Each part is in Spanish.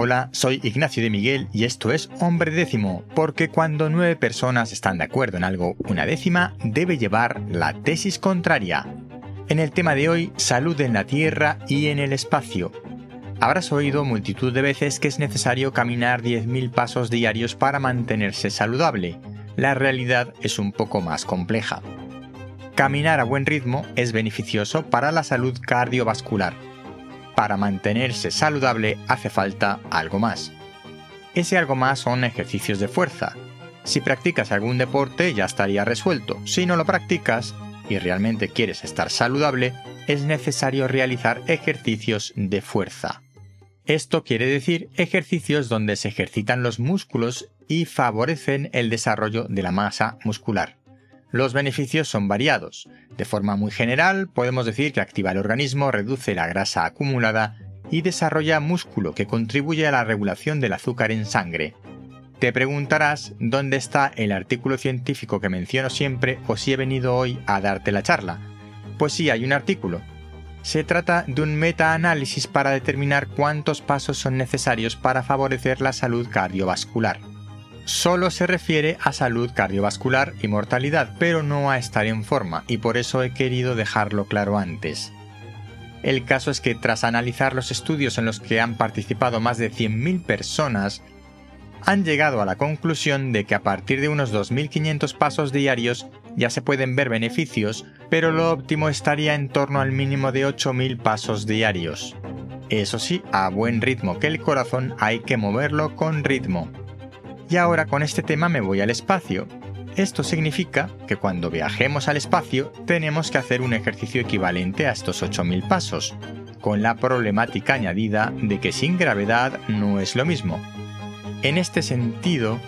Hola, soy Ignacio de Miguel y esto es Hombre Décimo, porque cuando nueve personas están de acuerdo en algo, una décima debe llevar la tesis contraria. En el tema de hoy, salud en la Tierra y en el espacio. Habrás oído multitud de veces que es necesario caminar 10.000 pasos diarios para mantenerse saludable. La realidad es un poco más compleja. Caminar a buen ritmo es beneficioso para la salud cardiovascular para mantenerse saludable hace falta algo más. Ese algo más son ejercicios de fuerza. Si practicas algún deporte ya estaría resuelto. Si no lo practicas y realmente quieres estar saludable, es necesario realizar ejercicios de fuerza. Esto quiere decir ejercicios donde se ejercitan los músculos y favorecen el desarrollo de la masa muscular. Los beneficios son variados. De forma muy general, podemos decir que activa el organismo, reduce la grasa acumulada y desarrolla músculo que contribuye a la regulación del azúcar en sangre. Te preguntarás dónde está el artículo científico que menciono siempre o si he venido hoy a darte la charla. Pues sí, hay un artículo. Se trata de un metaanálisis para determinar cuántos pasos son necesarios para favorecer la salud cardiovascular solo se refiere a salud cardiovascular y mortalidad, pero no a estar en forma, y por eso he querido dejarlo claro antes. El caso es que tras analizar los estudios en los que han participado más de 100.000 personas, han llegado a la conclusión de que a partir de unos 2.500 pasos diarios ya se pueden ver beneficios, pero lo óptimo estaría en torno al mínimo de 8.000 pasos diarios. Eso sí, a buen ritmo, que el corazón hay que moverlo con ritmo. Y ahora con este tema me voy al espacio. Esto significa que cuando viajemos al espacio tenemos que hacer un ejercicio equivalente a estos 8.000 pasos, con la problemática añadida de que sin gravedad no es lo mismo. En este sentido,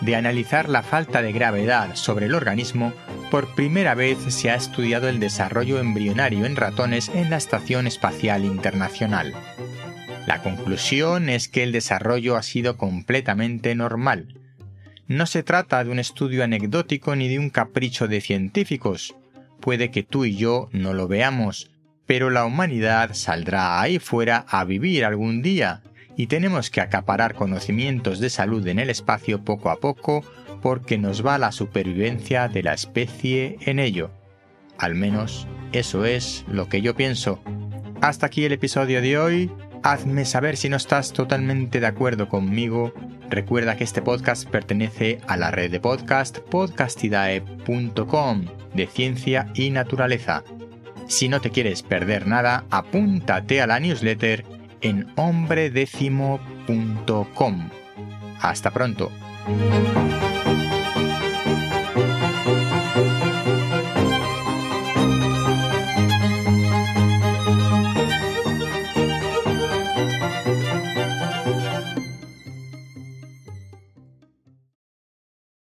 de analizar la falta de gravedad sobre el organismo, por primera vez se ha estudiado el desarrollo embrionario en ratones en la Estación Espacial Internacional. La conclusión es que el desarrollo ha sido completamente normal. No se trata de un estudio anecdótico ni de un capricho de científicos. Puede que tú y yo no lo veamos, pero la humanidad saldrá ahí fuera a vivir algún día, y tenemos que acaparar conocimientos de salud en el espacio poco a poco porque nos va la supervivencia de la especie en ello. Al menos eso es lo que yo pienso. Hasta aquí el episodio de hoy. Hazme saber si no estás totalmente de acuerdo conmigo. Recuerda que este podcast pertenece a la red de podcast podcastidae.com de ciencia y naturaleza. Si no te quieres perder nada, apúntate a la newsletter en hombredécimo.com. Hasta pronto.